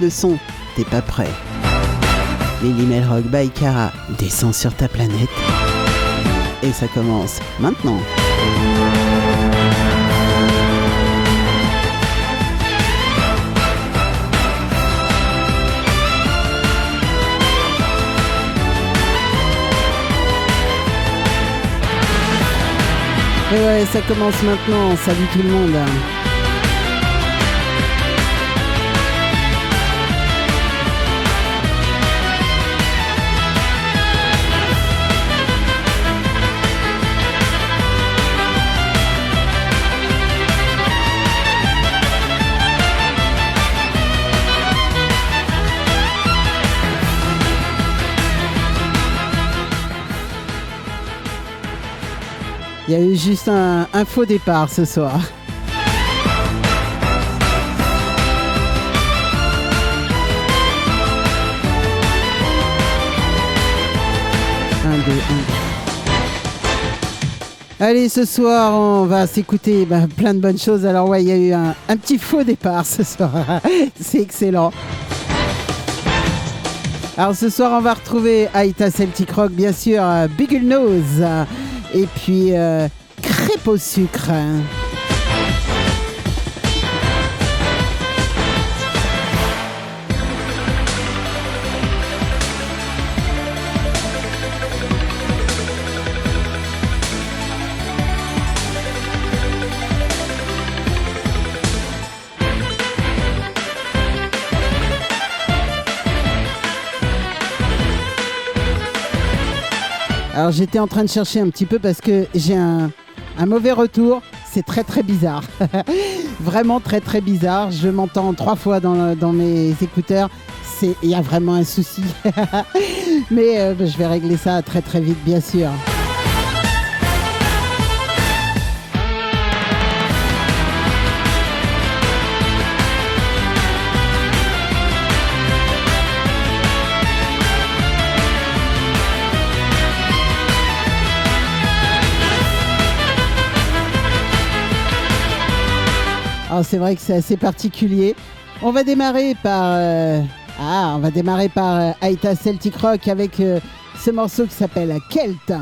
le son. T'es pas prêt. Lily Melrock by Cara descend sur ta planète. Et ça commence maintenant. Et ouais, ça commence maintenant. Salut tout le monde. Il y a eu juste un, faux départ ce soir. Un, deux, un. Allez, ce soir, on va s'écouter bah, plein de bonnes choses. Alors, ouais, il y a eu un, petit faux départ ce soir. C'est excellent. Alors, ce soir, on va retrouver Aïta Celtic Rock, bien sûr, euh, Biggle Nose, et puis euh, Crêpe au sucre. Alors j'étais en train de chercher un petit peu parce que j'ai un, un mauvais retour. C'est très très bizarre. vraiment très très bizarre. Je m'entends trois fois dans, mes écouteurs. Il y a vraiment un souci. Mais euh, je vais régler ça très très vite bien sûr. C'est vrai que c'est assez particulier. On va démarrer par euh, ah, on va démarrer par euh, Aïta Celtic Rock avec euh, ce morceau qui s'appelle Kelt.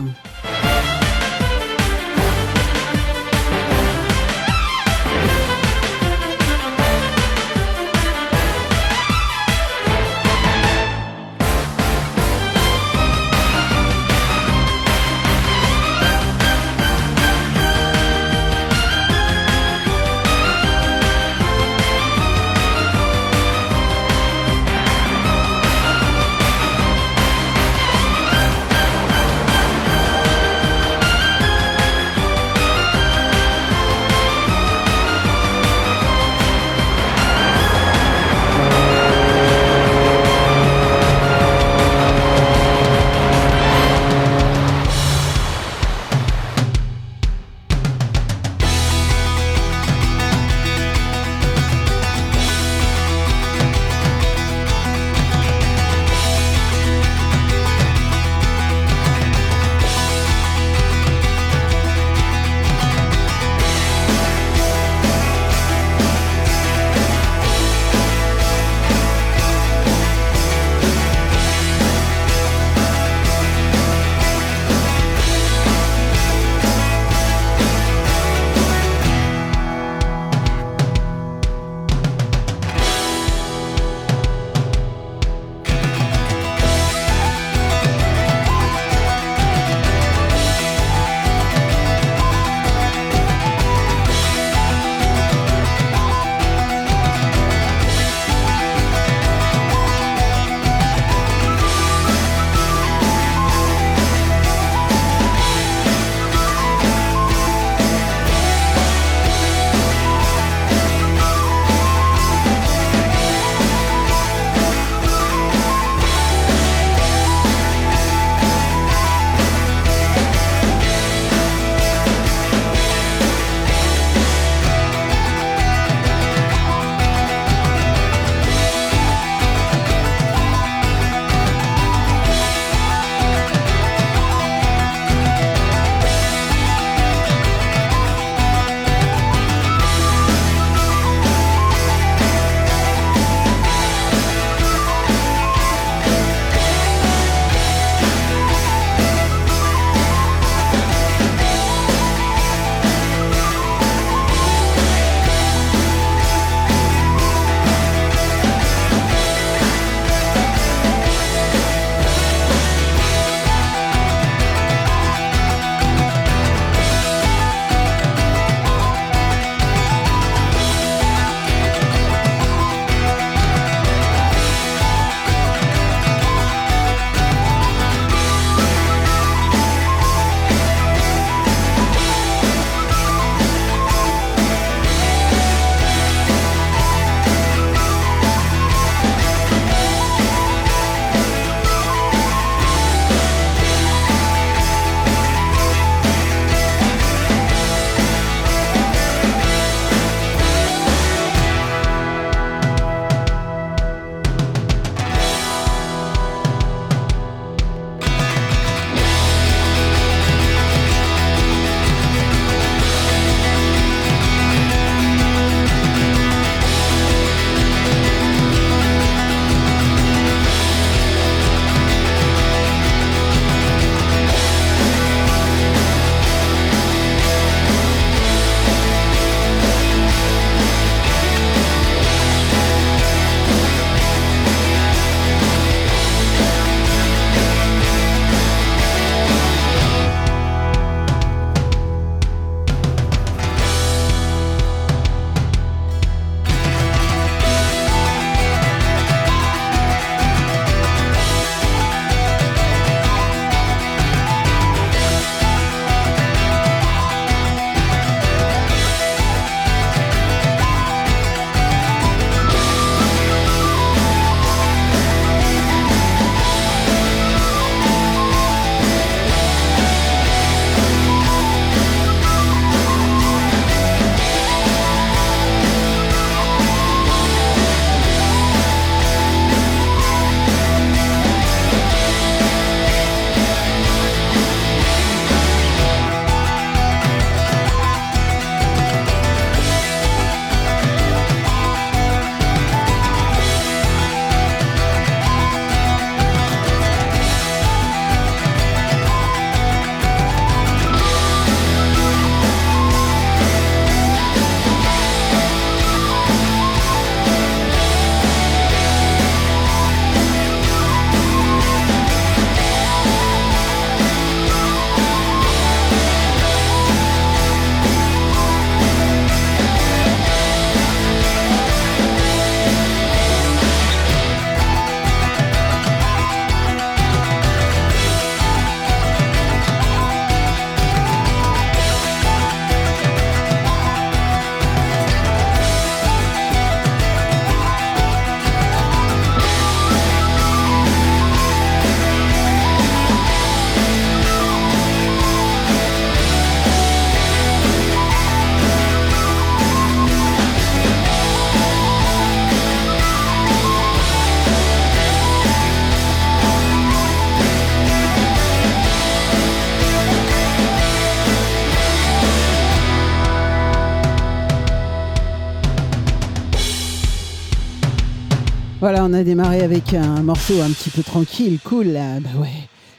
On a démarré avec un morceau un petit peu tranquille, cool. Bah ouais,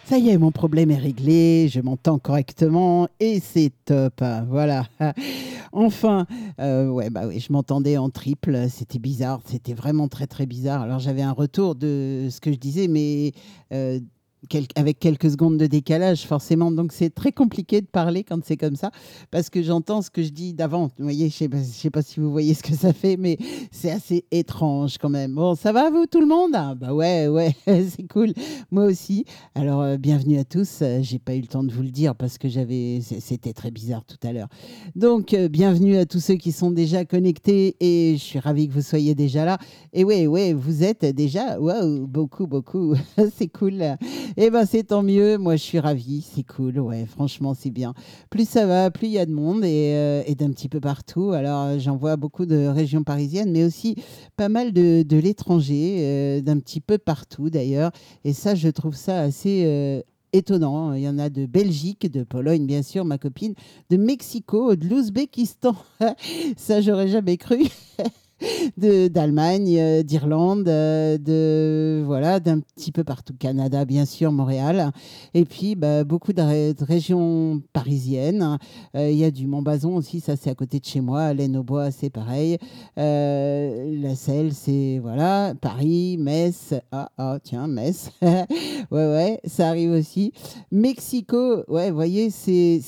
ça y est, mon problème est réglé, je m'entends correctement et c'est top. Voilà. Enfin, euh, ouais, bah je m'entendais en triple, c'était bizarre, c'était vraiment très très bizarre. Alors j'avais un retour de ce que je disais, mais euh, avec quelques secondes de décalage, forcément. Donc, c'est très compliqué de parler quand c'est comme ça, parce que j'entends ce que je dis d'avant. Vous voyez, je ne sais, pas si vous voyez ce que ça fait, mais c'est assez étrange quand même. Bon, ça va, vous, tout le monde? Ah, Bah ouais, ouais, c'est cool. Moi aussi. Alors, euh, bienvenue à tous. Euh, j'ai pas eu le temps de vous le dire parce que j'avais, c'était très bizarre tout à l'heure. Donc, euh, bienvenue à tous ceux qui sont déjà connectés et je suis ravi que vous soyez déjà là. Et ouais, ouais, vous êtes déjà, waouh, beaucoup, beaucoup. c'est cool. Eh ben, c'est tant mieux. Moi, je suis ravie. C'est cool. Ouais, franchement, c'est bien. Plus ça va, plus il y a de monde et, euh, d'un petit peu partout. Alors, euh, j'en vois beaucoup de régions parisiennes, mais aussi pas mal de, l'étranger, euh, d'un petit peu partout d'ailleurs. Et ça, je trouve ça assez étonnant. Il y en a de Belgique, de Pologne, bien sûr, ma copine, de Mexico, de l'Ouzbékistan. Ça, j'aurais jamais cru. d'Allemagne, euh, d'Irlande, euh, de voilà, d'un petit peu partout, Canada bien sûr, Montréal, et puis bah, beaucoup de, régions parisiennes. Euh, il y a du Montbazon aussi, ça c'est à côté de chez moi. Laine au bois, c'est pareil. la Selle, c'est voilà, Paris, Metz. Ah ah tiens, Metz. ouais ouais, ça arrive aussi. Mexico, ouais, voyez, c'est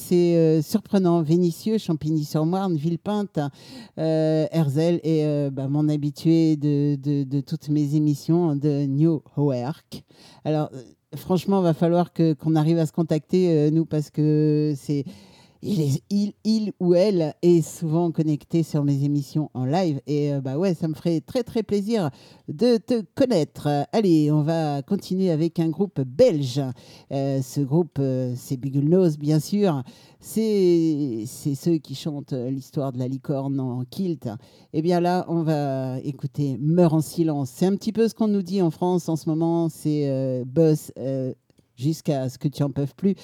surprenant. Vénitieux, Champigny-sur-Marne, Villepinte, Herzl et euh, bah, mon habitué de, de, toutes mes émissions de New Work. Alors, euh, franchement, il va falloir qu'on arrive à se contacter, euh, nous, parce que c'est il, ou elle est souvent connecté sur mes émissions en live. Et euh, bah ouais, ça me ferait très très plaisir de te connaître. Allez, on va continuer avec un groupe belge. Euh, ce groupe, euh, c'est Biggle Nose, bien sûr. C'est ceux qui chantent l'histoire de la licorne en kilt. Et eh bien là, on va écouter Meurs en silence. C'est un petit peu ce qu'on nous dit en France en ce moment. C'est Boss jusqu'à ce que tu en peux plus.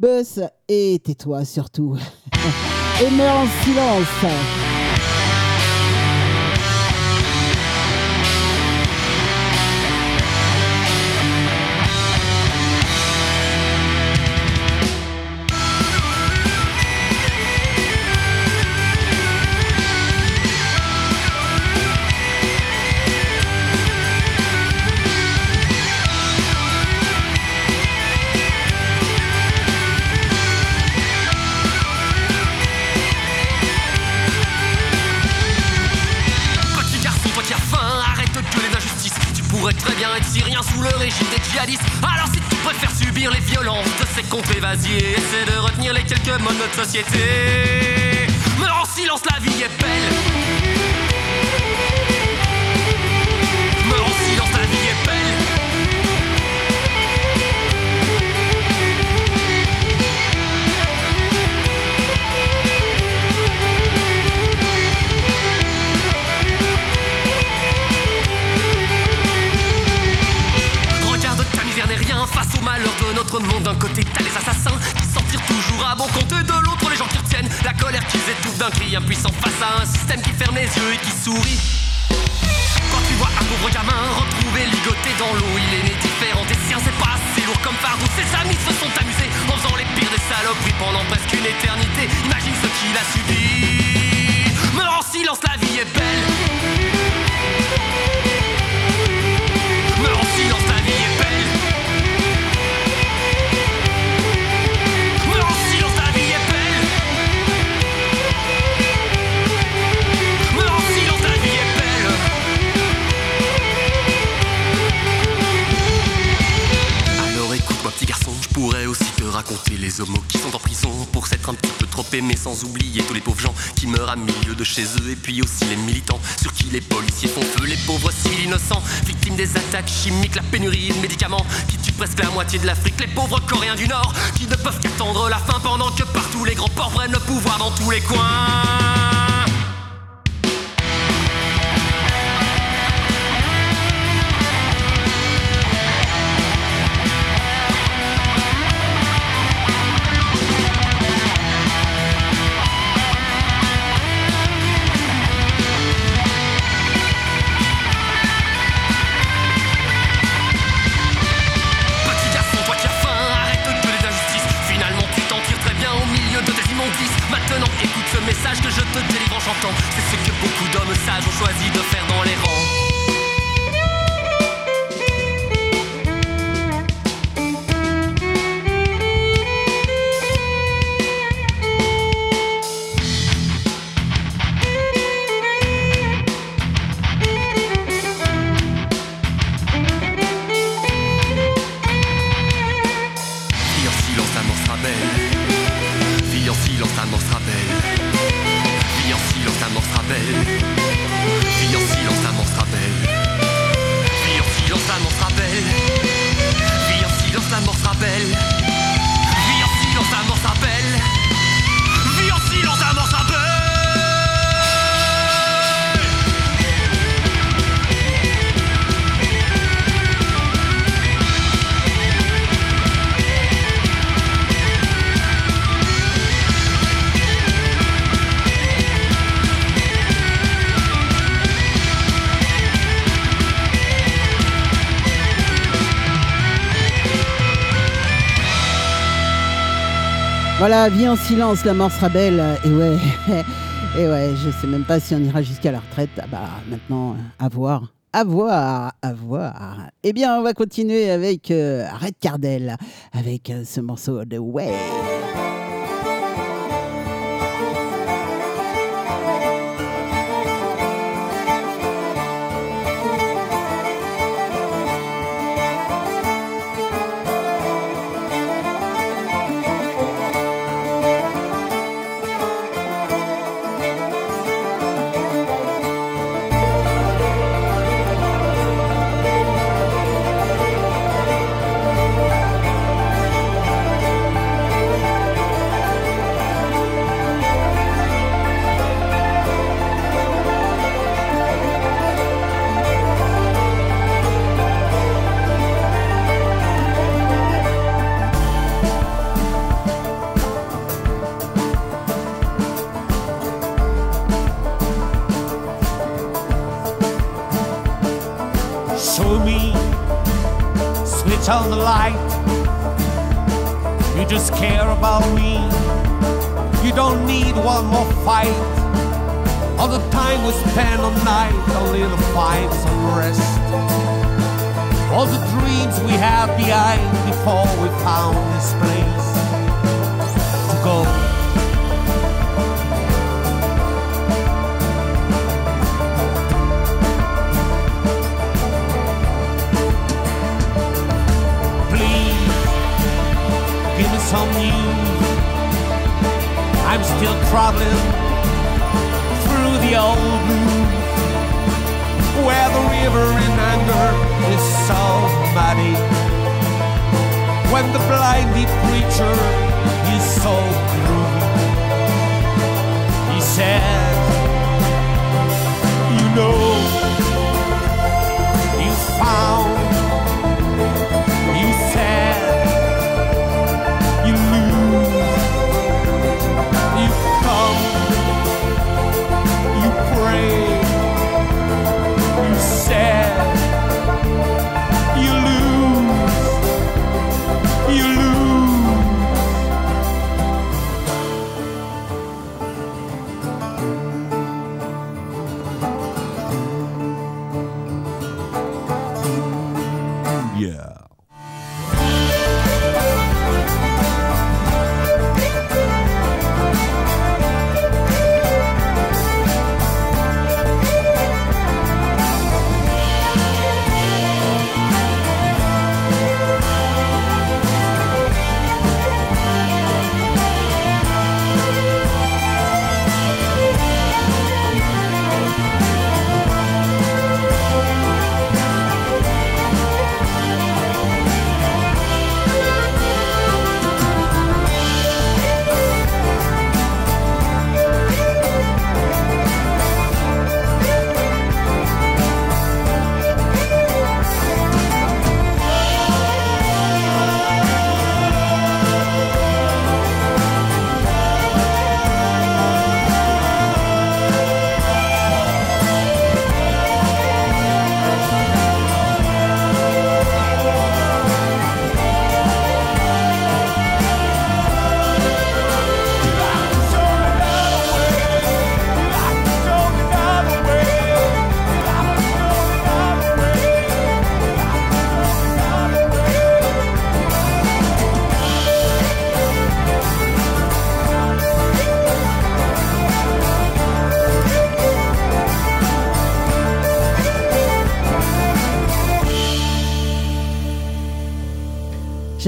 Buzz et tais-toi surtout. et meurs en silence. Évasiers, essaie de retenir les quelques mots de notre société. Mais en silence, la vie est belle. D'un côté, t'as les assassins qui s'en toujours à bon compte. Et de l'autre, les gens qui retiennent la colère qu'ils étouffent d'un cri impuissant face à un système qui ferme les yeux et qui sourit. Quand tu vois un pauvre gamin retrouvé ligoté dans l'eau, il est né différent des siens, c'est pas assez lourd comme fardeau. Ses amis se sont amusés en faisant les pires des saloperies pendant presque une éternité. Imagine ce qu'il a subi. Mais en silence, la vie est belle. Raconter les homos qui sont en prison pour s'être un petit peu trop aimés, sans oublier tous les pauvres gens qui meurent à milieu de chez eux, et puis aussi les militants sur qui les policiers font feu, les pauvres civils innocents, victimes des attaques chimiques, la pénurie de médicaments qui tuent presque la moitié de l'Afrique, les pauvres Coréens du Nord qui ne peuvent qu'attendre la fin pendant que partout les grands ports prennent le pouvoir dans tous les coins. Voilà, vie en silence, la mort sera belle. Et ouais, et ouais, je sais même pas si on ira jusqu'à la retraite. Ah bah maintenant, à voir. À voir, à voir. Eh bien, on va continuer avec euh, Red Cardell, avec euh, ce morceau de Way.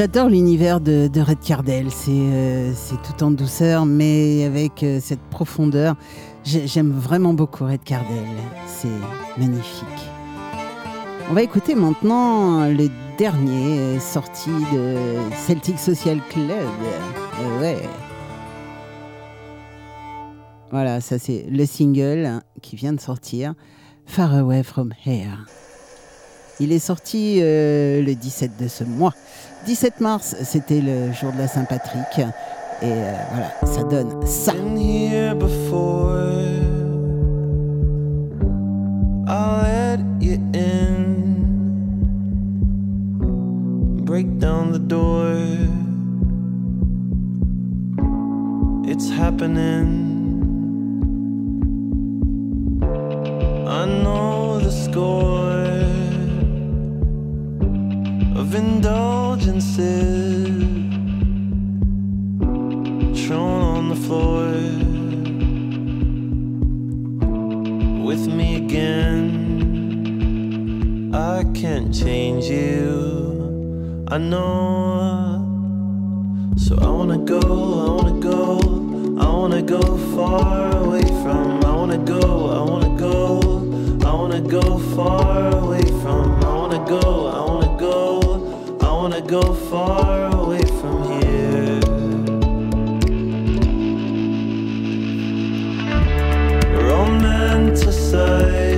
J'adore l'univers de, Red Cardell. Euh, c'est tout en douceur, mais avec euh, cette profondeur. J'aime vraiment beaucoup Red Cardell. C'est magnifique. On va écouter maintenant le dernier sorti de Celtic Social Club. Euh, ouais. Voilà, ça c'est le single qui vient de sortir, Far Away From Here. Il est sorti le 17 de ce mois. 17 mars, c'était le jour de la Saint-Patrick. Et euh, voilà, ça donne ça. Break down the door. It's happening. I know the score of indulgences thrown on the floor with me again. I can't change you, I know. So I wanna go, I wanna go, I wanna go far away from. I wanna go, I wanna go, I wanna go far away from. I wanna go, I wanna go far away from here. Romanticize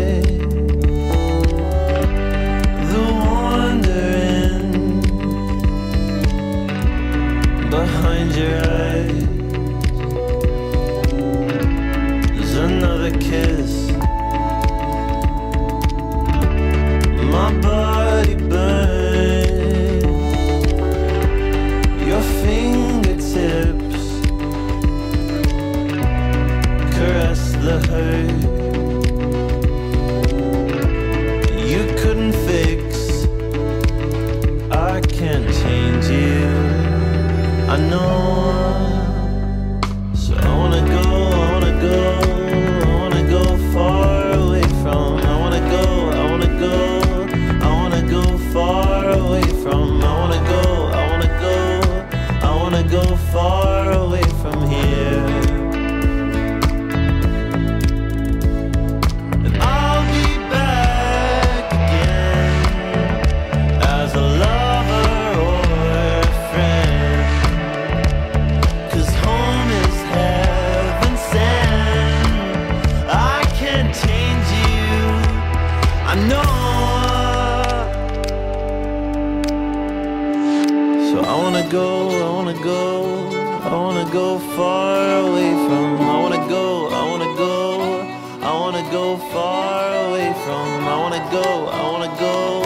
go far away from. I wanna go, I wanna go, I wanna go far away from. I wanna go, I wanna go,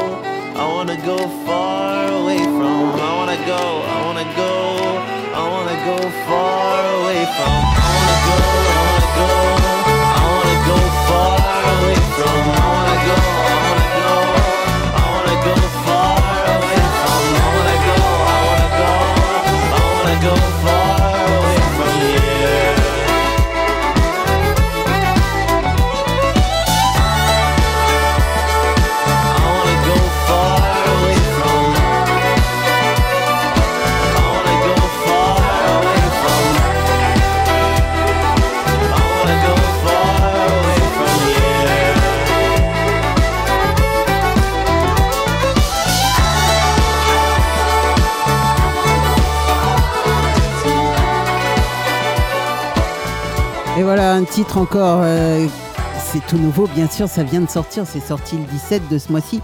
I wanna go far away from. I wanna go, I wanna go, I wanna go far away from. Un titre encore, euh, c'est tout nouveau, bien sûr, ça vient de sortir, c'est sorti le 17 de ce mois-ci,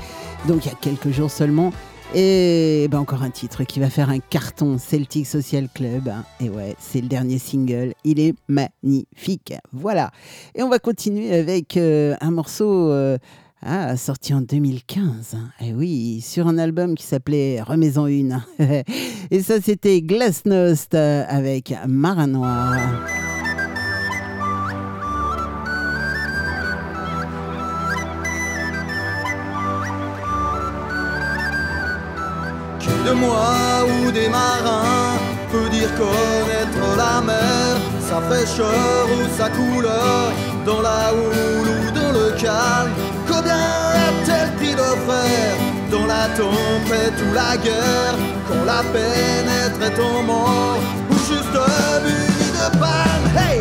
donc il y a quelques jours seulement. Et ben encore un titre qui va faire un carton, Celtic Social Club. Et ouais, c'est le dernier single, il est magnifique. Voilà. Et on va continuer avec euh, un morceau euh, ah, sorti en 2015. Et oui, sur un album qui s'appelait Remets-en une. Et ça, c'était Glasnost avec Marin. De moi ou des marins peut dire connaître la mer, sa fraîcheur ou sa couleur, dans la houle ou dans le calme. Combien a-t-elle pris de frères? Dans la tempête ou la guerre, quand la peine est ton mort, ou juste muni de panne. Hey,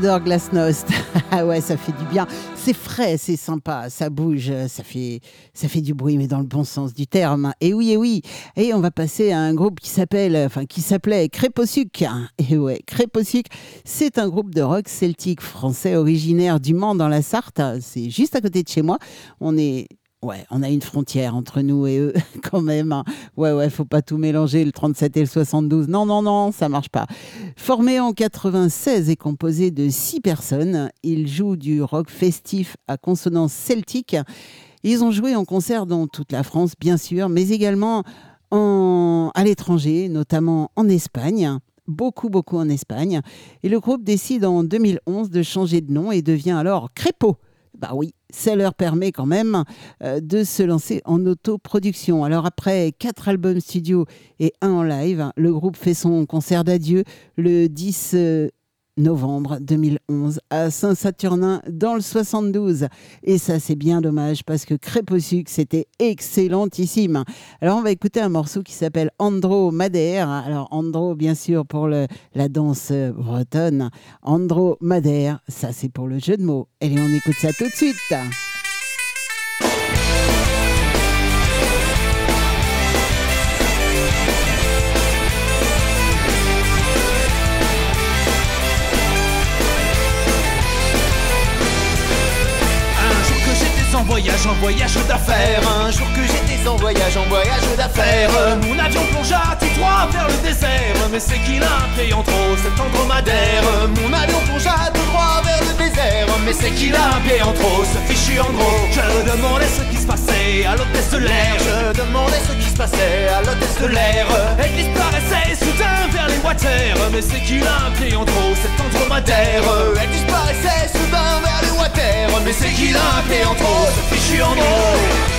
j'adore Glasnost. Ah ouais, ça fait du bien. C'est frais, c'est sympa, ça bouge, ça fait, ça fait du bruit, mais dans le bon sens du terme. Et oui, et oui. Et on va passer à un groupe qui s'appelle, enfin, qui s'appelait Créposuc. Et ouais, Créposuc, c'est un groupe de rock celtique français originaire du Mans dans la Sarthe. C'est juste à côté de chez moi. On est Ouais, on a une frontière entre nous et eux, quand même. Hein. Ouais, ouais, faut pas tout mélanger, le 37 et le 72. Non, non, non, ça marche pas. Formé en 96 et composé de six personnes, ils jouent du rock festif à consonance celtique. Ils ont joué en concert dans toute la France, bien sûr, mais également en... à l'étranger, notamment en Espagne beaucoup, beaucoup en Espagne. Et le groupe décide en 2011 de changer de nom et devient alors Crépo. Bah oui, ça leur permet quand même euh, de se lancer en autoproduction. Alors après quatre albums studio et un en live, le groupe fait son concert d'adieu le 10 novembre 2011 à Saint-Saturnin dans le 72. Et ça, c'est bien dommage parce que Créposuc, c'était excellentissime. Alors, on va écouter un morceau qui s'appelle Andro Madère. Alors, Andro, bien sûr, pour la danse bretonne. Andro Madère, ça, c'est pour le jeu de mots. Et on écoute ça tout de suite. Voyage, en voyage d'affaires. Un jour que en voyage, en voyage d'affaires. Mon avion plongea tout droit vers le désert. Mais c'est qu'il a un en trop, cet andromadaire. Mon avion plongea tout droit vers le désert. Mais c'est qu'il a un pied en trop, ce fichu en gros. Je demandais ce qui se passait à l'hôtesse de l'air. Je demandais ce qui se passait à l'hôtesse de l'air. Elle disparaissait soudain vers les water. Mais c'est qu'il a un pied en trop, cet andromadaire. Elle disparaissait soudain vers les water. Mais c'est qu'il a un pied en trop ce fichu en gros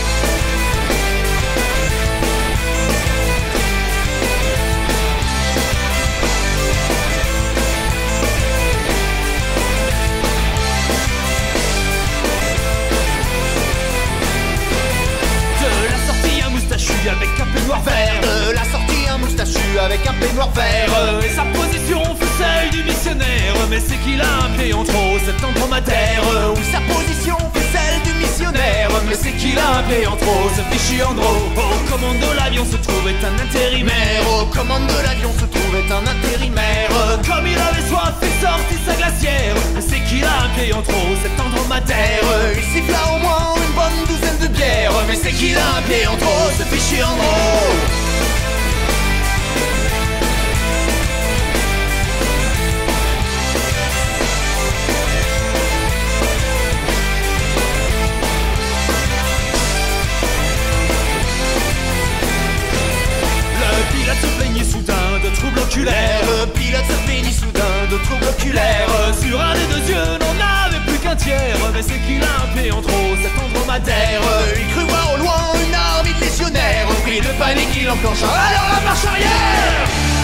moustachu avec un peignoir vert. De la sortie moustachu avec un peignoir vert. Et sa position fut celle du missionnaire. Mais c'est qu'il a un pied en trop, cet andromadaire. Où sa position fut celle du missionnaire. Mais c'est qu'il a un pied en trop, ce fichu Andro. Au commande de l'avion se trouvait un intérimaire. Au commande de l'avion se trouvait un intérimaire. Comme il avait soif, il sortit sa glacière. Mais c'est qu'il a un pied en trop, cet andromadaire. Il siffla au moins une bonne douzaine de bières. Mais c'est qu'il a un pied en trop, ce fichu Andro troubles oculaires. Le pilote se plaignit soudain de troubles oculaires. Sur un des deux yeux n'en avait plus qu'un tiers. Mais c'est qu'il a un en trop, cet andromadaire. Il crut voir au loin une armée de légionnaires Pris de panique il enclencha. Alors la marche arrière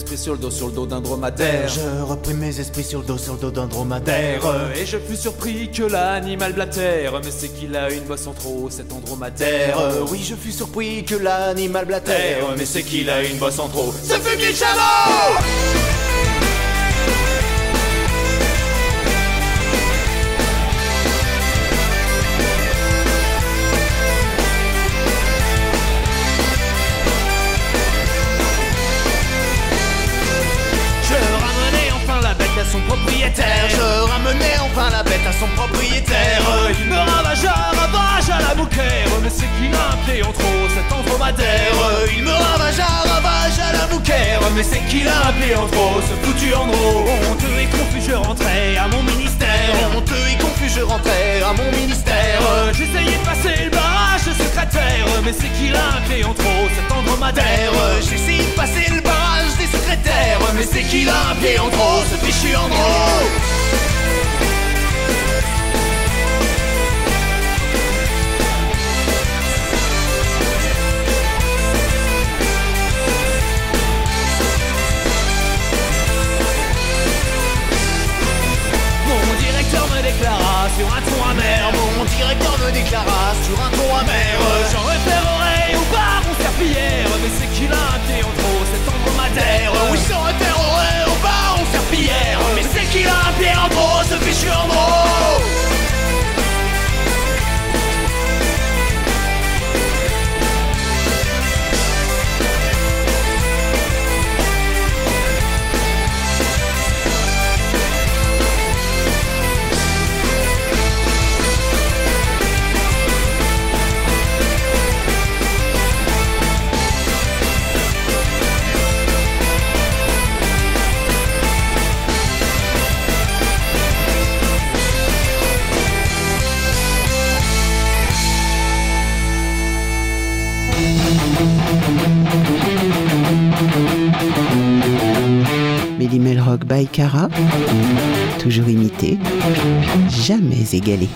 esprits sur le dos, sur le dos d'un dromadaire. Je repris mes esprits sur le dos, sur le dos d'un dromadaire. Et je fus surpris que l'animal blatère. Mais c'est qu'il a une bosse en trop, cet andromadaire Oui, je fus surpris que l'animal blatère. Mais c'est qu'il a une bosse en trop, ce fut mille chameaux à son propriétaire. Il me ravagea, ravage à la bouquère. Mais c'est qu'il a un pied en trop, cet andromadaire Il me ravagea, ravage à la bouquère. Mais c'est qu'il a un pied en trop, ce foutu andro. Honteux et confus, je rentrais à mon ministère. Honteux et confus, je rentrais à mon ministère. J'essayais de passer le barrage secrétaire. Mais c'est qu'il a un pied en trop, cet andromadaire. J'essaie de passer le barrage des secrétaires, mais c'est qu'il a un pied en trop, ce fichu andro. Sur un ton amer. Mon directeur me déclara sur un ton amer. J'en référerai au bar mon serpillière Mais c'est qu'il a un pied en trop, cet andromadaire Oui j'en référerai au bar mon serpillière Mais c'est qu'il a un pied en trop, ce fichu en gros Rock by Cara, toujours imité, jamais égalé.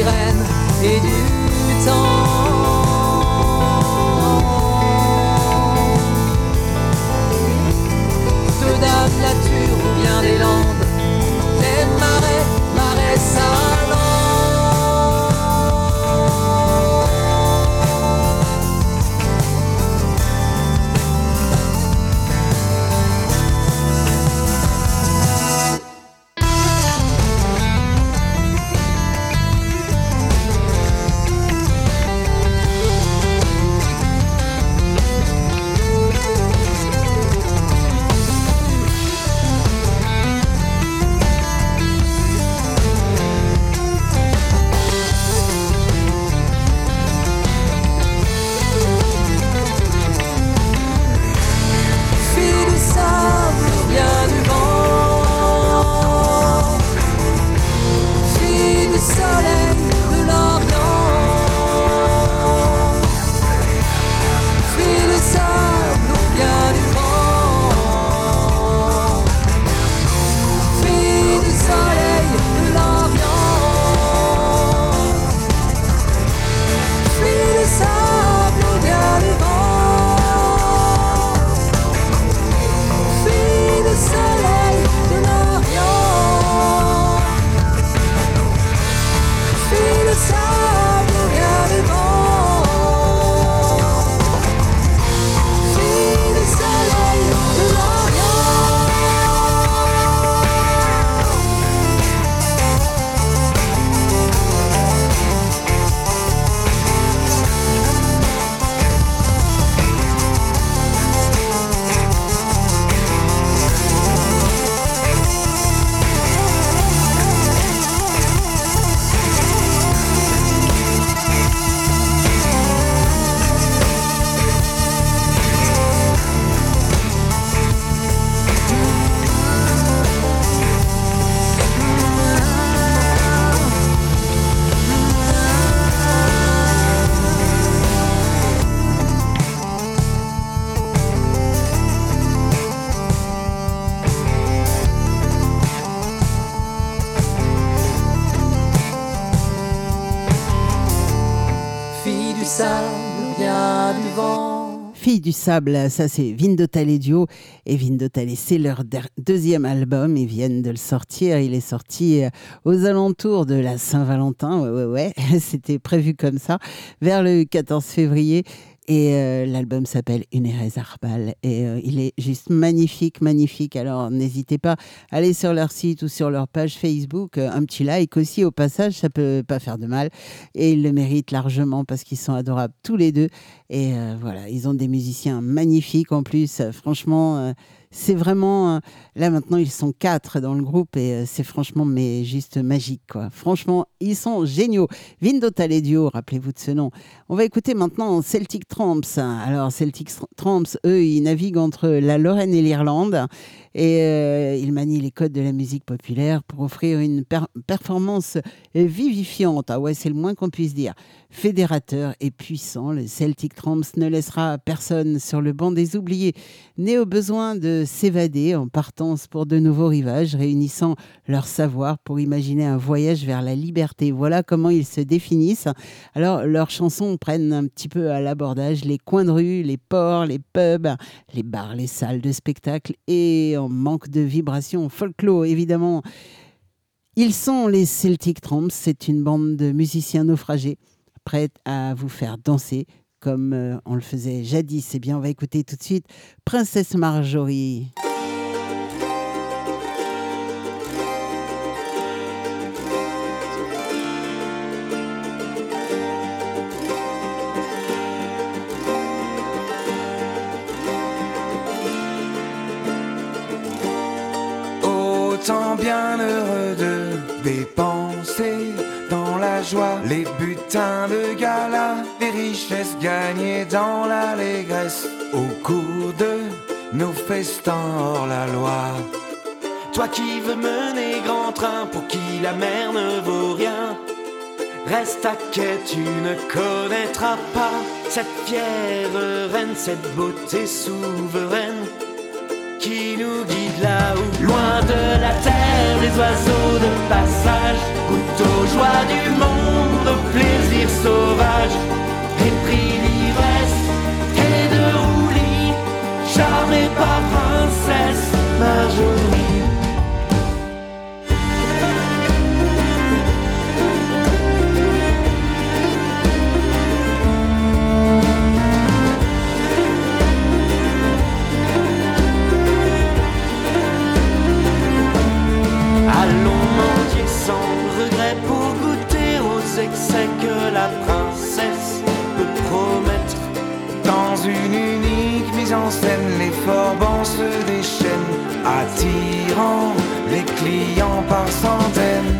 sirène et du temps. Du sable, ça c'est Vindotale Dio. Et Vindotale, c'est leur deuxième album. Ils viennent de le sortir. Il est sorti euh, aux alentours de la Saint-Valentin. Ouais, ouais, ouais. C'était prévu comme ça. Vers le 14 février. Et euh, l'album s'appelle Une Erez Arbal. Et euh, il est juste magnifique, magnifique. Alors n'hésitez pas à aller sur leur site ou sur leur page Facebook. Euh, un petit like aussi au passage, ça peut pas faire de mal. Et ils le méritent largement parce qu'ils sont adorables tous les deux. Et voilà, ils ont des musiciens magnifiques en plus. franchement c'est vraiment. Euh, là, maintenant, ils sont quatre dans le groupe et euh, c'est franchement, mais juste magique, quoi. Franchement, ils sont géniaux. Vindo Taledio, rappelez-vous de ce nom. On va écouter maintenant Celtic Tramps. Alors, Celtic Tramps, eux, ils naviguent entre la Lorraine et l'Irlande et euh, ils manient les codes de la musique populaire pour offrir une performance vivifiante. Ah ouais, c'est le moins qu'on puisse dire fédérateur et puissant. Le Celtic Tramps ne laissera personne sur le banc des oubliés, né au besoin de s'évader en partance pour de nouveaux rivages, réunissant leur savoir pour imaginer un voyage vers la liberté. Voilà comment ils se définissent. Alors, leurs chansons prennent un petit peu à l'abordage les coins de rue, les ports, les pubs, les bars, les salles de spectacle et en manque de vibrations folklore, évidemment. Ils sont les Celtic Tramps, c'est une bande de musiciens naufragés prête à vous faire danser comme euh, on le faisait jadis. Eh bien, on va écouter tout de suite Princesse Marjorie. Les butins de gala, les richesses gagnées dans l'allégresse. Au cours de nos festins hors la loi. Toi qui veux mener grand train pour qui la mer ne vaut rien, reste à tu ne connaîtras pas cette fière reine, cette beauté souveraine qui nous guide là-haut. Loin de la terre, les oiseaux de passage goûtent aux joies du monde, au plaisir sauvage. Et pris l'ivresse et de roulis, charmé par princesse Marjorie. C'est que la princesse peut promettre. Dans une unique mise en scène, les forbans se déchaînent, attirant les clients par centaines.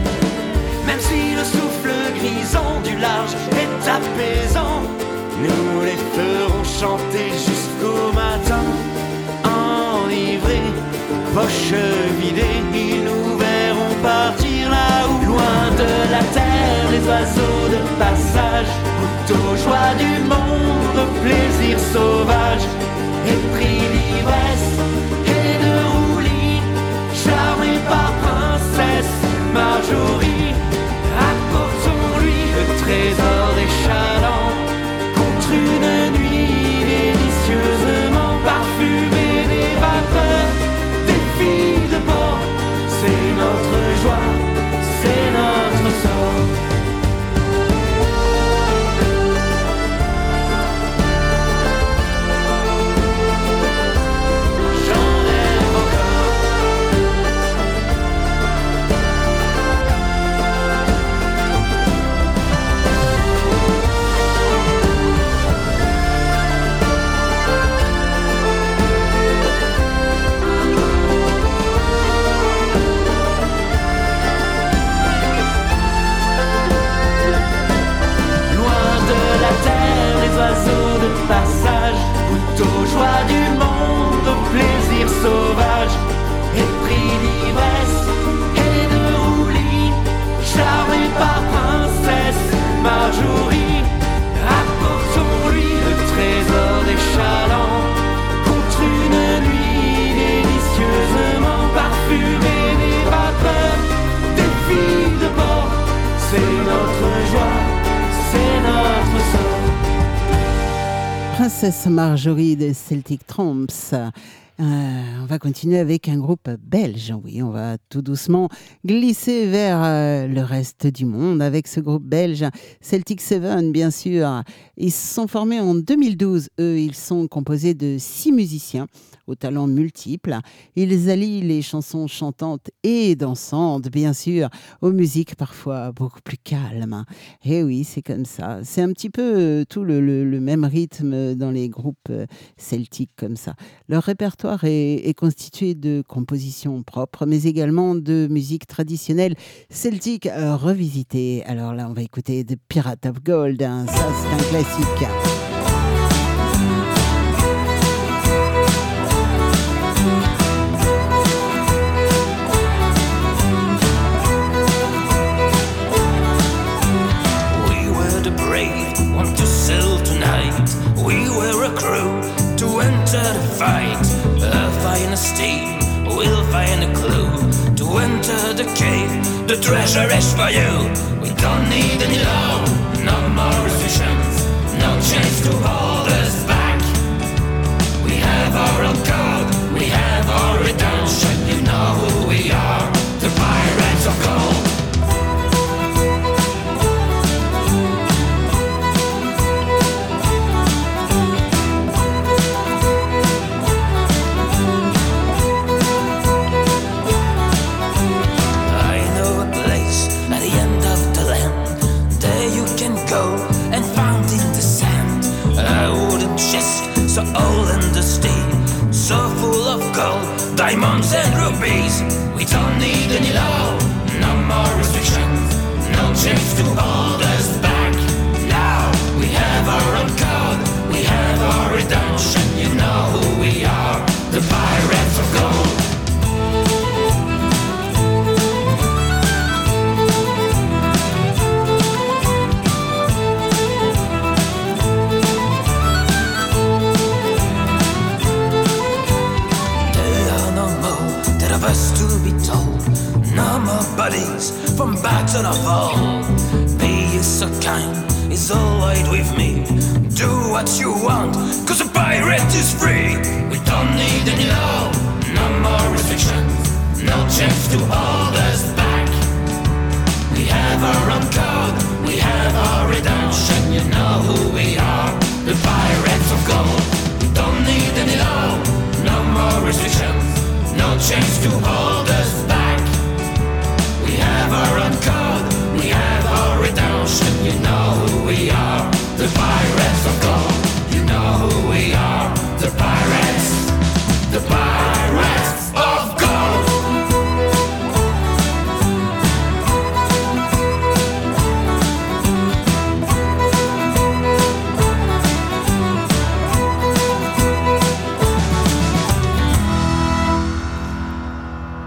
Même si le souffle grisant du large est apaisant, nous les ferons chanter jusqu'au matin. Enivrés, poche oiseaux de passage, goûtent aux joies du monde, plaisir sauvage, et pris l'ivresse et de roulis, charmé par princesse Marjorie, apportons-lui le trésor des Princesse Marjorie de Celtic Tramps. Euh, on va continuer avec un groupe belge. Oui, on va tout doucement glisser vers euh, le reste du monde avec ce groupe belge, Celtic Seven, bien sûr. Ils se sont formés en 2012. Eux, ils sont composés de six musiciens aux talents multiples. Ils allient les chansons chantantes et dansantes, bien sûr, aux musiques parfois beaucoup plus calmes. Et eh oui, c'est comme ça. C'est un petit peu euh, tout le, même rythme dans les groupes celtiques comme ça. Leur répertoire est, est, constitué de compositions propres, mais également de musique traditionnelle celtique revisitée. Alors là, on va écouter The Pirate of Gold. Hein. Ça, c'est un classique. Treasure is for you. We don't need any law, no more restrictions, no chance to hold diamonds and rubies. We don't need any law, no more restrictions, no chains to be told. No more bodies from battle of all. Be so kind, it's alright with me. Do what you want, cause a pirate is free. We don't need any law, no more restrictions, no chance to hold us back. We have our own code, we have our redemption, you know who we are, the pirates of gold. We don't need any law, no more restrictions chains to hold us back. We have our own code, we have our redemption. You know who we are, the pirates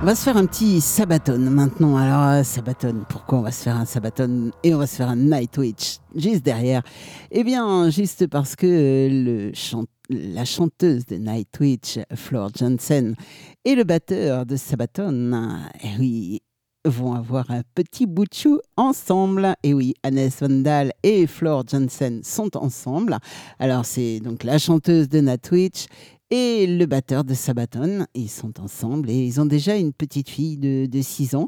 On va se faire un petit sabaton maintenant. Alors, euh, sabaton, pourquoi on va se faire un sabaton et on va se faire un night witch juste derrière? Eh bien, juste parce que le la chanteuse de Nightwitch, Floor Johnson, et le batteur de Sabaton, oui, vont avoir un petit bout de chou ensemble. Et oui, Hannes Vandal et Floor Johnson sont ensemble. Alors, c'est donc la chanteuse de Nightwitch et le batteur de Sabaton. Ils sont ensemble et ils ont déjà une petite fille de, de 6 ans,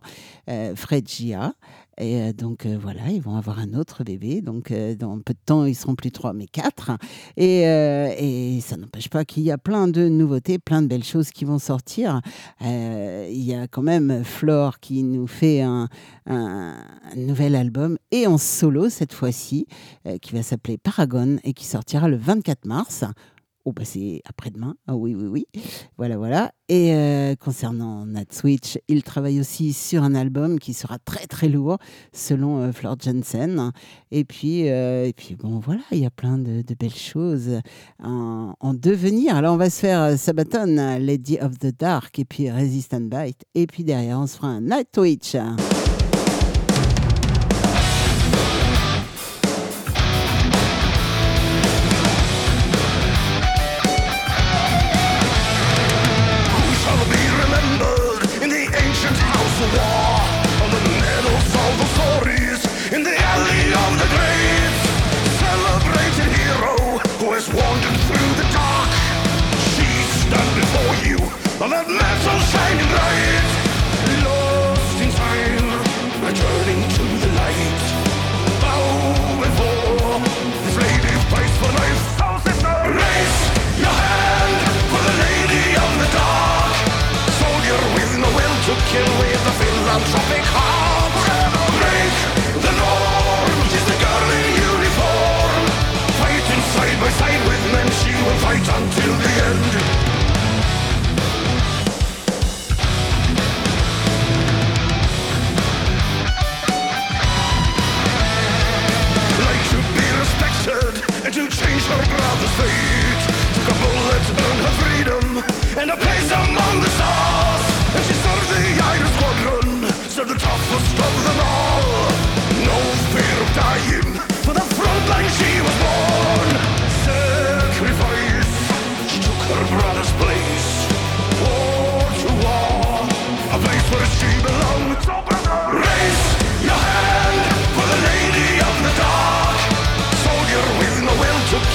euh, Fred Gia. Et euh, donc euh, voilà, ils vont avoir un autre bébé. Donc dans peu de temps, ils seront plus trois, mais quatre. Et, et ça n'empêche pas qu'il y a plein de nouveautés, plein de belles choses qui vont sortir. il y a quand même Flore qui nous fait un, un, nouvel album et en solo cette fois-ci, qui va s'appeler Paragon et qui sortira le 24 mars. Oh, bah c'est après-demain. Ah oui, oui, oui. Voilà, voilà. Et euh, concernant Nat Switch, il travaille aussi sur un album qui sera très, très lourd, selon euh, Floor Jensen. Et puis, euh, et puis, bon, voilà, il y a plein de, belles choses en, en, devenir. Alors, on va se faire Sabaton, Lady of the Dark, et puis Resistant Bite. Et puis derrière, on se fera un Night. fight until the end. Like to be respected and to change her brother's fate. Took a bullet to earn her freedom and a place among the stars. And she served the Iron Squadron, served the toughest of them all. No fear of dying.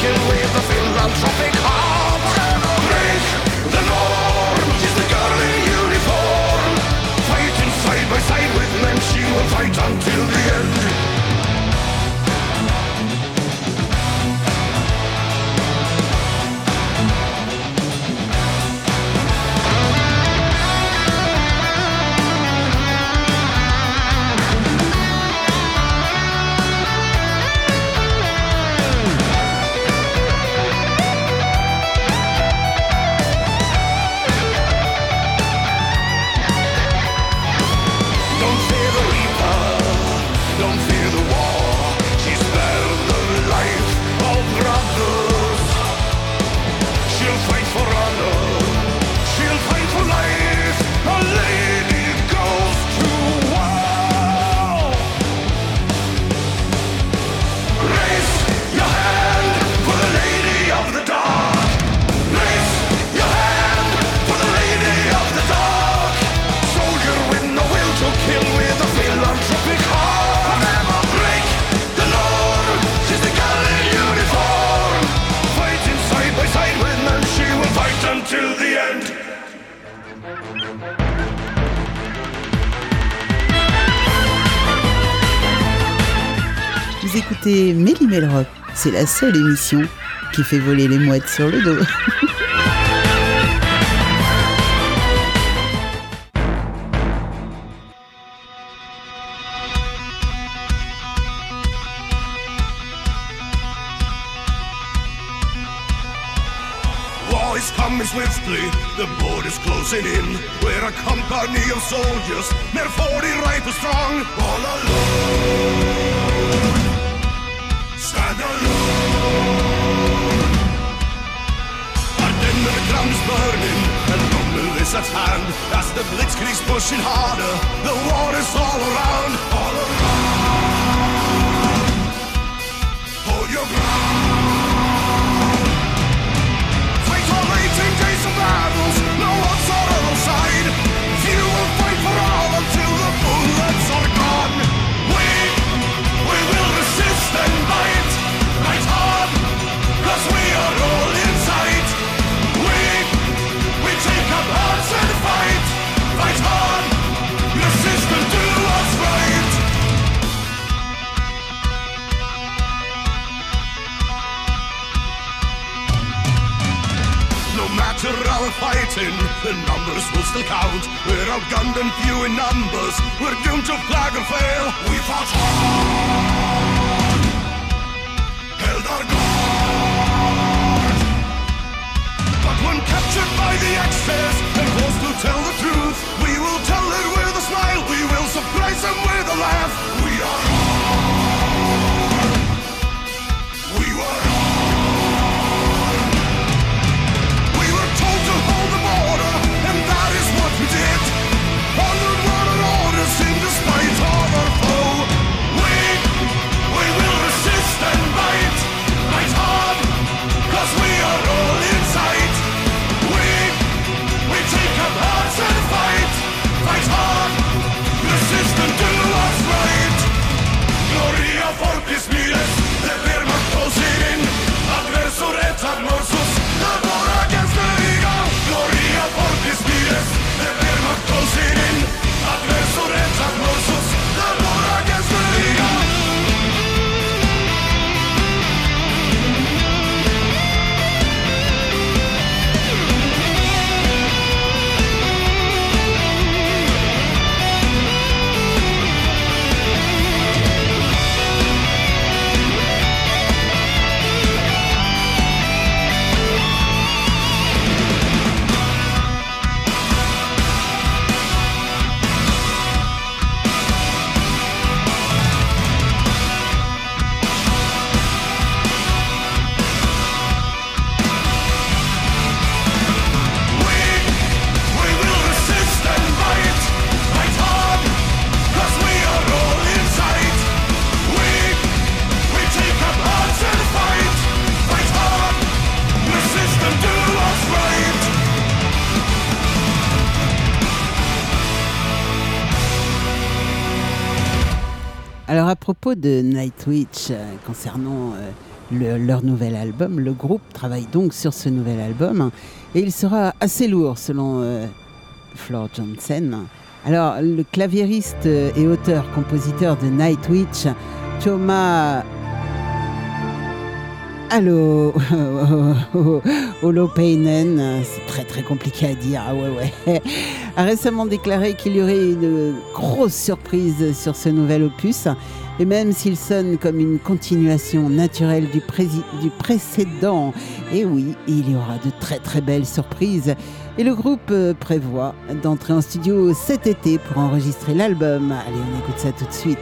the philanthropic heart. Break the norm, she's girl in uniform. Fighting side by side with men, she will fight until. écoutez Méli Rock. C'est la seule émission qui fait voler les mouettes sur le dos. coming swiftly, the boat is closing in. We're a company of soldiers pushing harder. The water's on. numbers will still count. We're outgunned and few in numbers. We're doomed to flag and fail. We fought hard, held our ground. But when captured by the excess and forced to tell the truth, we will tell it with a smile. We will surprise them with a laugh. We are. Propos de Nightwish euh, concernant euh, le- leur nouvel album, le groupe travaille donc sur ce nouvel album et il sera assez lourd selon euh, Floor Johnson. Alors, le claviériste euh, et auteur-compositeur de Nightwish, Thomas Allô, Holopainen, c'est très très compliqué à dire, ah ouais ouais, a récemment déclaré qu'il y aurait une grosse surprise sur ce nouvel opus. Et même s'il sonne comme une continuation naturelle du, prési- du précédent, et oui, il y aura de très très belles surprises. Et le groupe euh, prévoit d'entrer en studio cet été pour enregistrer l'album. Allez, on écoute ça tout de suite.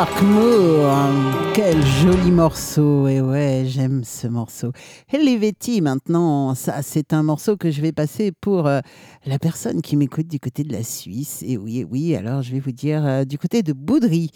Darkmoor, quel joli morceau. Et ouais, j'aime ce morceau. Helvetii, maintenant, ça, c'est un morceau que je vais passer pour euh, la personne qui m'écoute du côté de la Suisse. Et oui, oui, alors je vais vous dire euh, du côté de Boudry,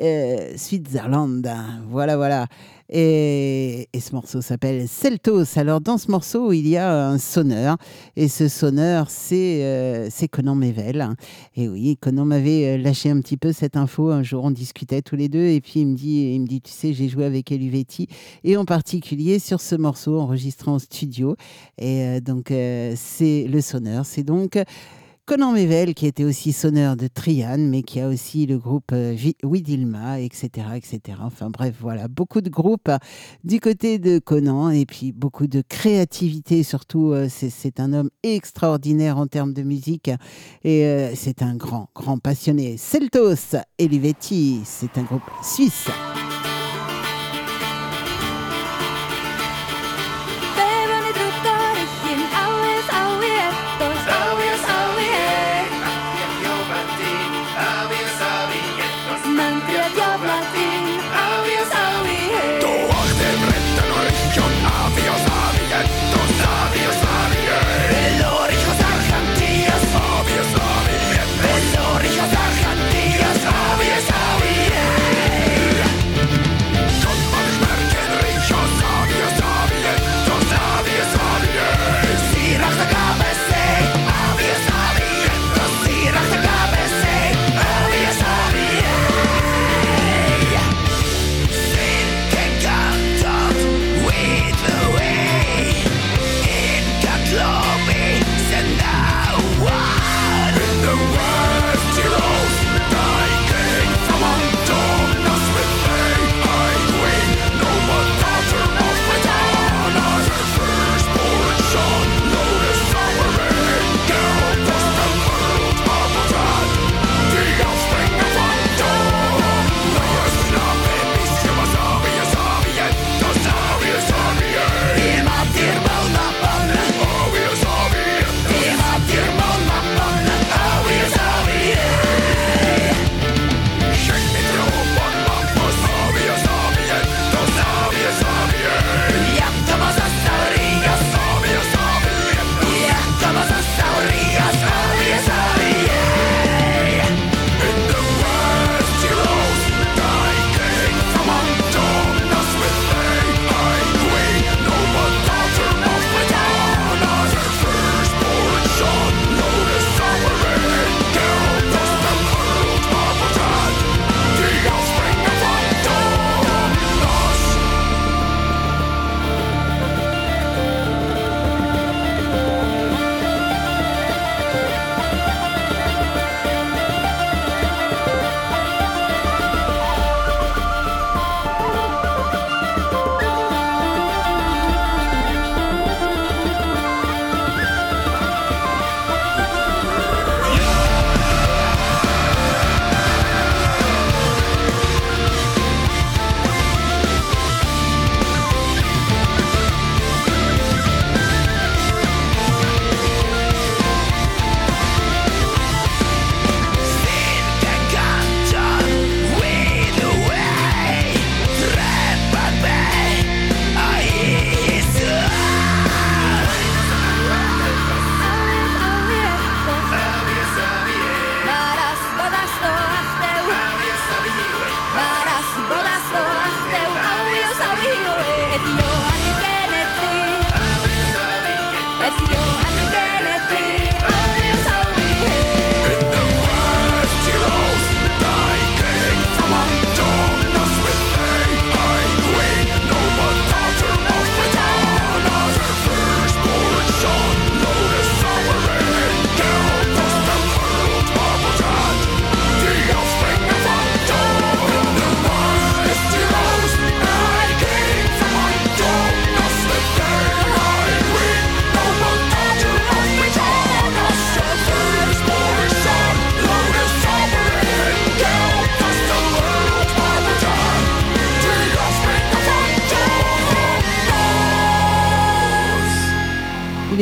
euh, Switzerland. Voilà, voilà. Et, et ce morceau s'appelle Celtos. Alors, dans ce morceau, il y a un sonneur. Et ce sonneur, c'est euh, c'est Conan Mével. Et oui, Conan m'avait lâché un petit peu cette info. Un jour, on discutait tous les deux. Et puis, il me dit, il me dit tu sais, j'ai joué avec Eluvetti. Et en particulier sur ce morceau enregistré en studio. Et euh, donc, euh, c'est le sonneur. C'est donc. Conan Mével, qui était aussi sonneur de Trian, mais qui a aussi le groupe euh, Widilma, etc., etc. Enfin bref, voilà, beaucoup de groupes euh, du côté de Conan, et puis beaucoup de créativité, surtout, euh, c'est- un homme extraordinaire en termes de musique, et euh, c'est un grand, grand passionné. Celtos Elivetti, c'est un groupe suisse.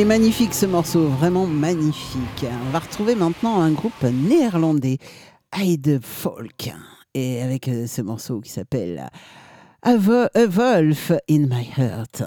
magnifique ce morceau, vraiment magnifique. On va retrouver maintenant un groupe néerlandais, Heide Folk, et avec euh, ce morceau qui s'appelle euh, A Wolf in My Heart.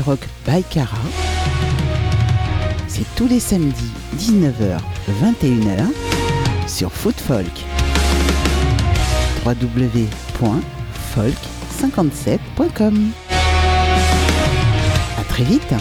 Rock by Cara. C'est tous les samedis 19h-21h sur Foot Folk. www.folk57.com. À très vite.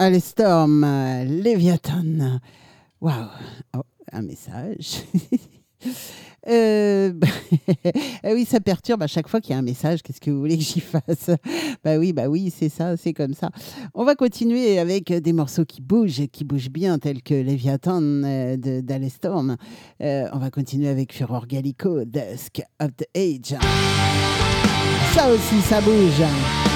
Allez, Storm, euh, Léviathan. Waouh, Oh, un message. Euh, eh oui, ça perturbe à chaque fois qu'il y a un message. Qu'est-ce que vous voulez que j'y fasse? Bah oui, bah oui, c'est ça, c'est comme ça. On va continuer avec des morceaux qui bougent, qui bougent bien, tels que Léviathan euh, d'Alestorm. Euh, on va continuer avec Furor Gallico, Dusk of the Age. Ça aussi, ça bouge.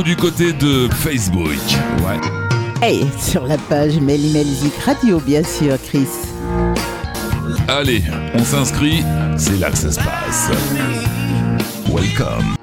Du côté de Facebook. Ouais. Hey, sur la page Melzik Radio, bien sûr, Chris. Allez, on s'inscrit, c'est là que ça se passe. Welcome.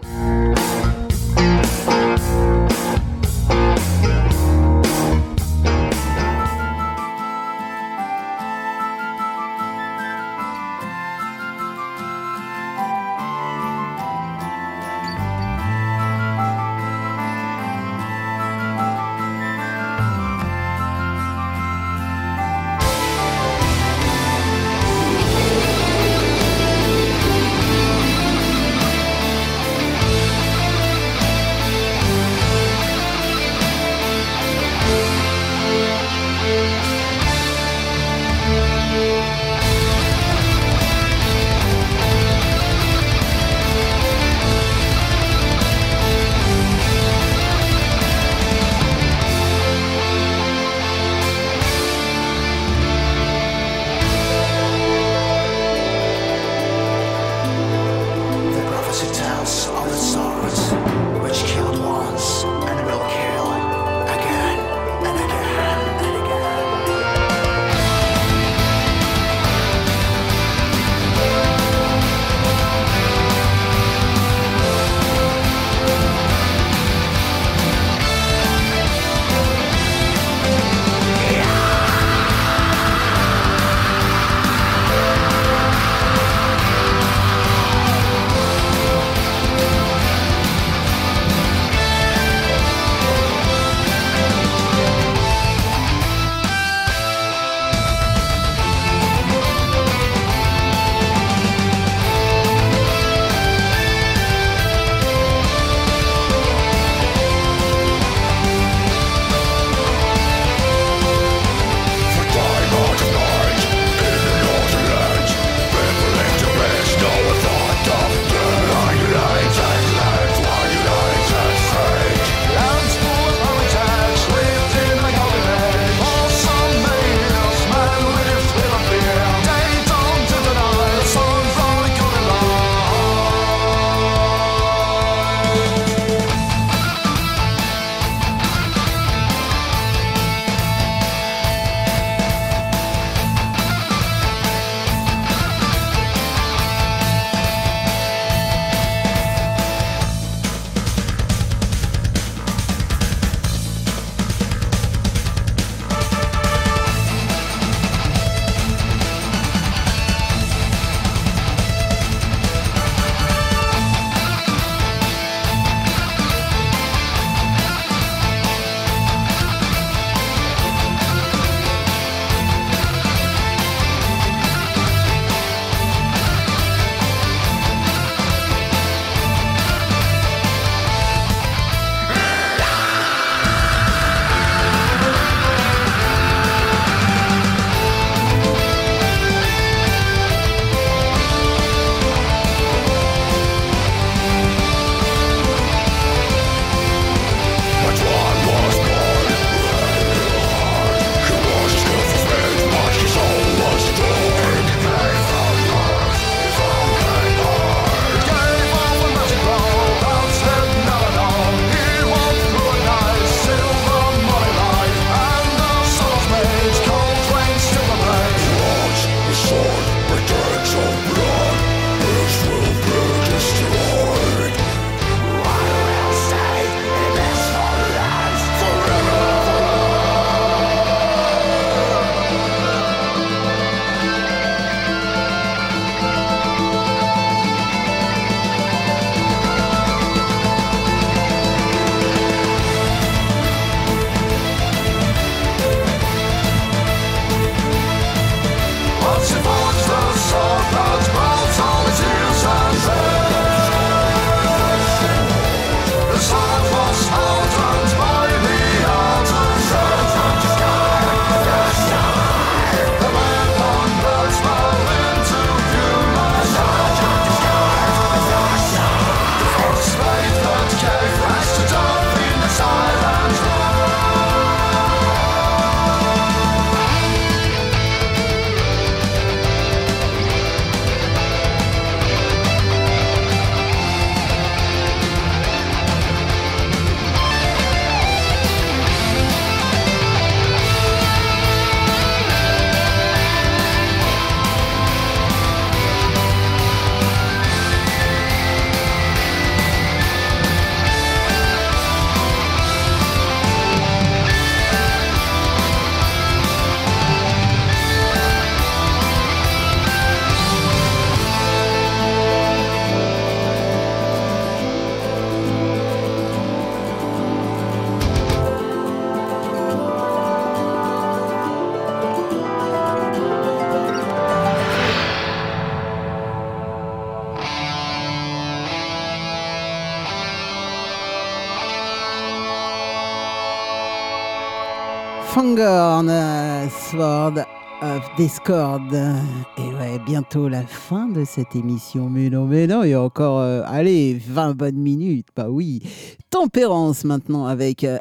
Fangorn, euh, Sword of Discord. Et ouais, bientôt la fin de cette émission. Mais non, mais non, il y a encore, euh, allez, 20 bonnes minutes. Bah oui. Tempérance maintenant avec euh,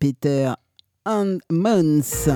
Peter and Mons.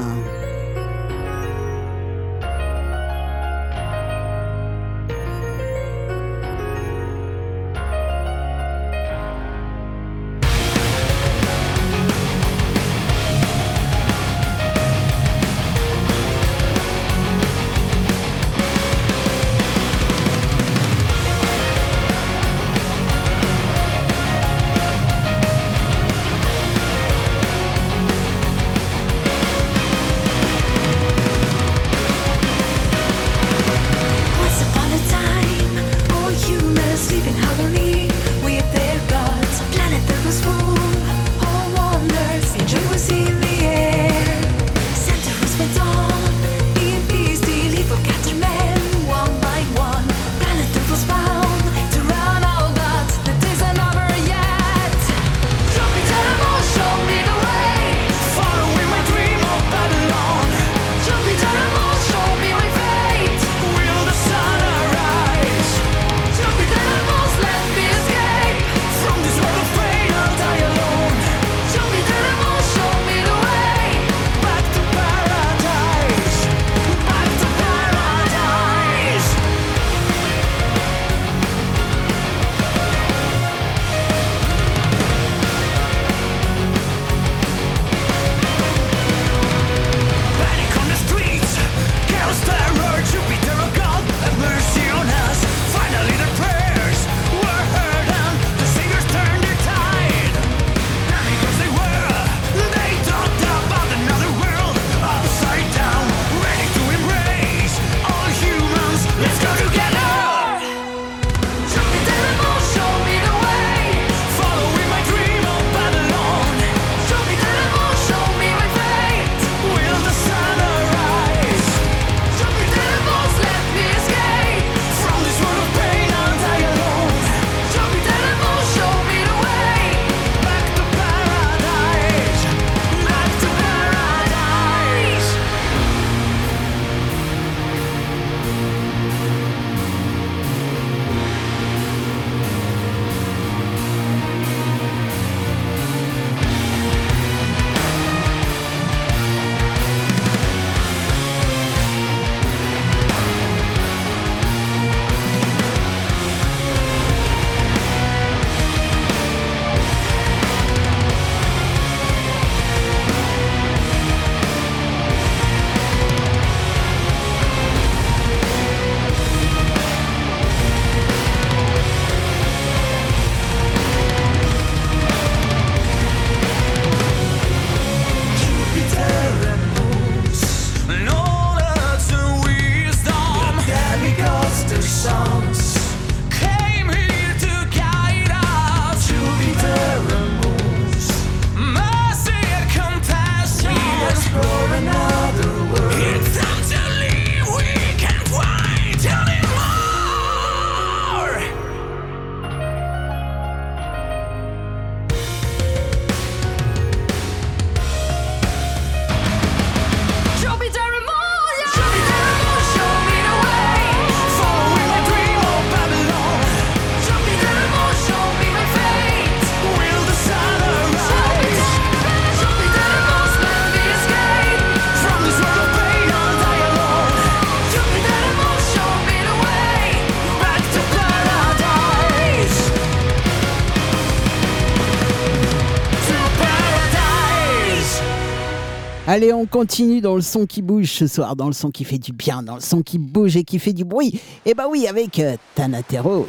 Allez, on continue dans le son qui bouge ce soir, dans le son qui fait du bien, dans le son qui bouge et qui fait du bruit. Eh bah oui, avec euh, Tanateros.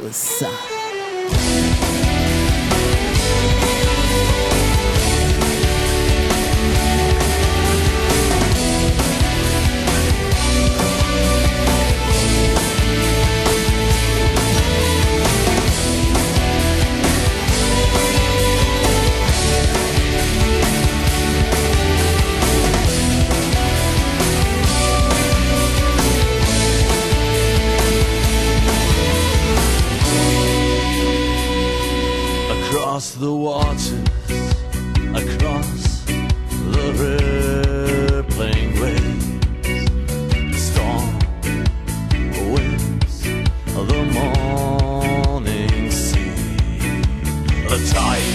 across the water, across the rippling waves. Storm winds, the morning sea, the tide.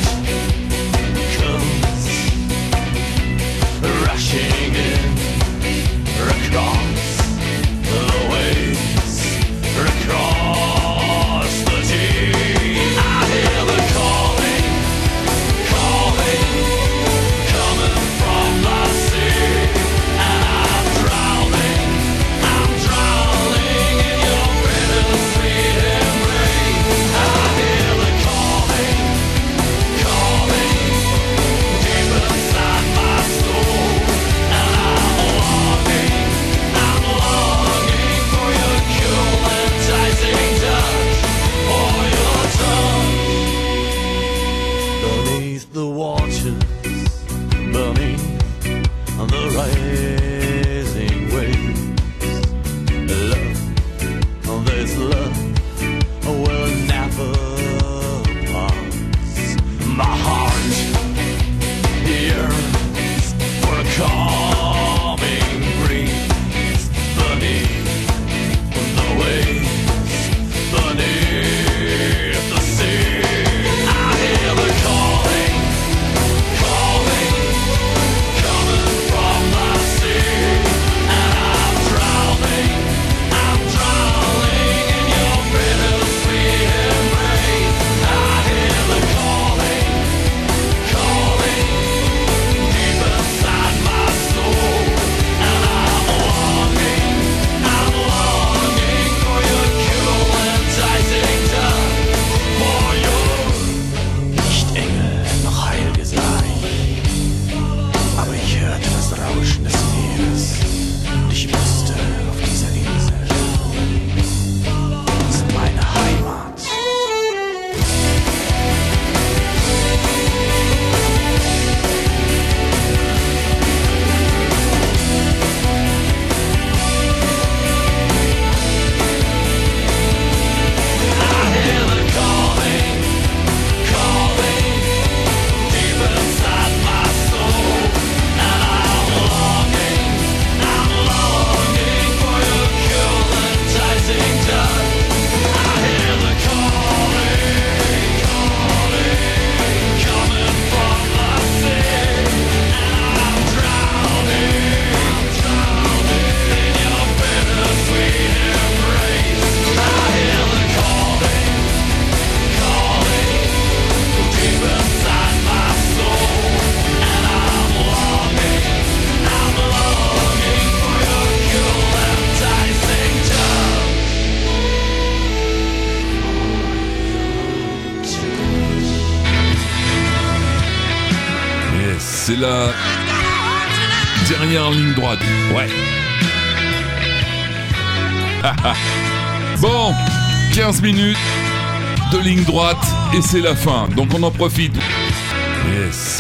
Et c'est la fin. Donc on en profite. Yes.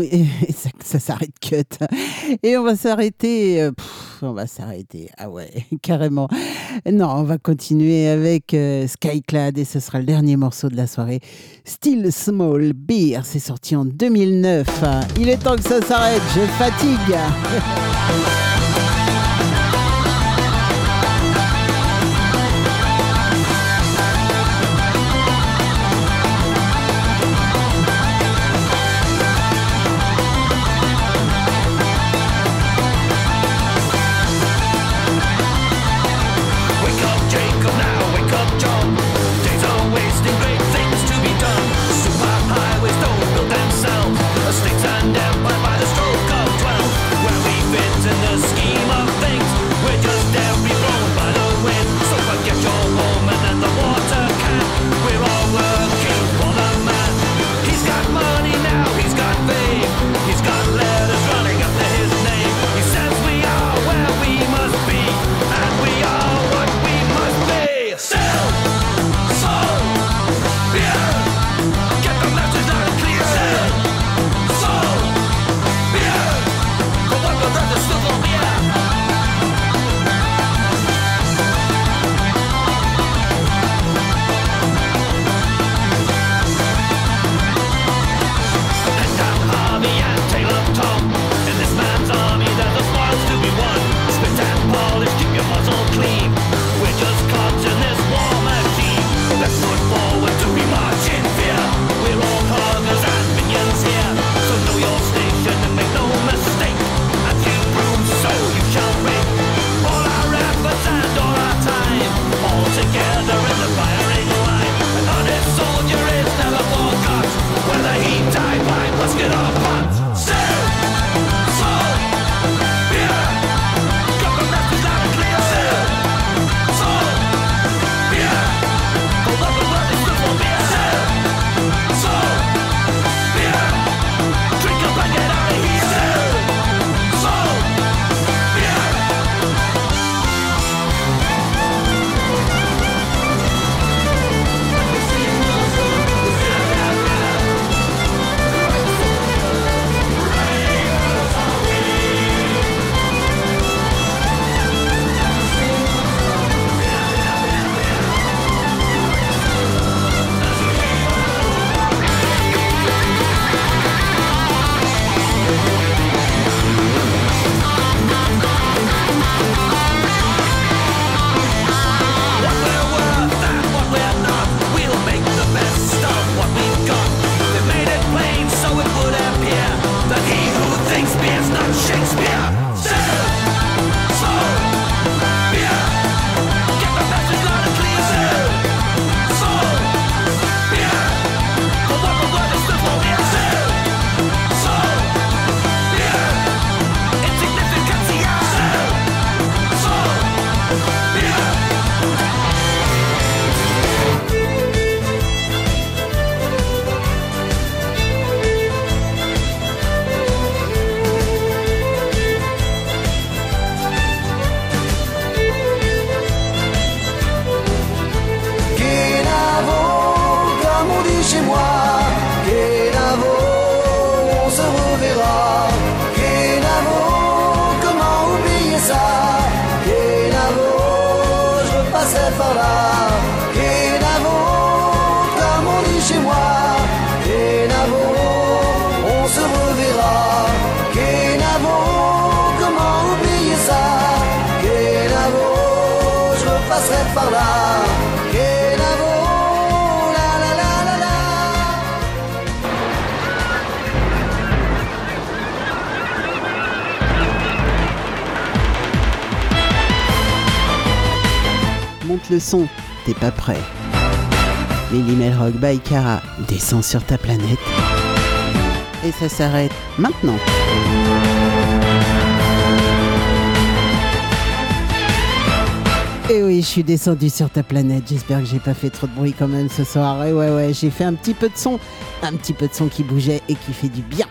oui, ça, s'arrête cut. Et on va s'arrêter. Euh, on va s'arrêter. Ah ouais, carrément. Non, on va continuer avec euh, Skyclad et ce sera le dernier morceau de la soirée. Still Small Beer, c'est sorti en 2009. Il est temps que ça s'arrête, je fatigue. Shakespeare's not Shakespeare. Skyrock by Cara descend sur ta planète. Et ça s'arrête maintenant. Et oui, je suis descendu sur ta planète. J'espère que j'ai pas fait trop de bruit quand même ce soir. Et ouais, ouais, j'ai fait un petit peu de son. Un petit peu de son qui bougeait et qui fait du bien.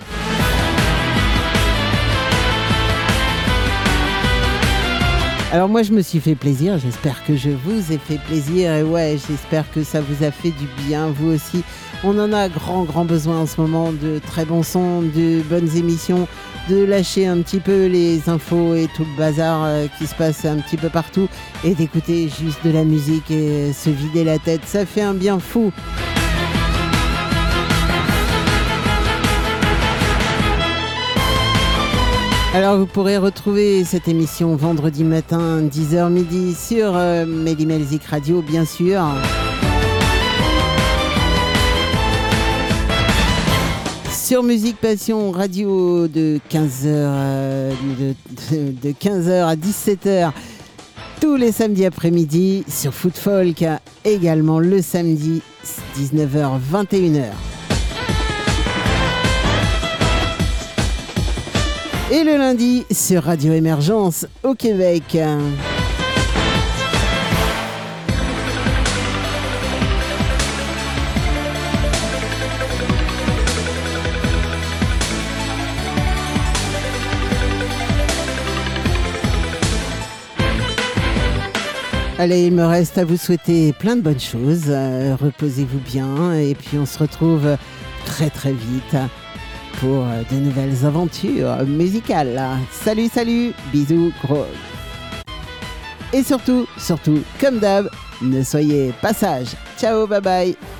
Alors moi je me suis fait plaisir, j'espère que je vous ai fait plaisir et ouais j'espère que ça vous a fait du bien vous aussi. On en a grand grand besoin en ce moment de très bons sons, de bonnes émissions, de lâcher un petit peu les infos et tout le bazar euh, qui se passe un petit peu partout et d'écouter juste de la musique et se vider la tête, ça fait un bien fou. Alors vous pourrez retrouver cette émission vendredi matin 10h midi sur euh, Radio bien sûr. Sur Musique Passion Radio de 15h de, de- de 15h à 17h tous les samedis après-midi sur Foot Folk également le samedi 19h 21h. Et le lundi sur Radio Émergence au Québec. Allez, il me reste à vous souhaiter plein de bonnes choses. Euh, Reposez-vous bien et puis on se retrouve très très vite pour euh, de nouvelles aventures musicales. Salut, salut, bisous, gros. Et surtout, surtout, comme d'hab, ne soyez pas sages. Ciao, bye bye.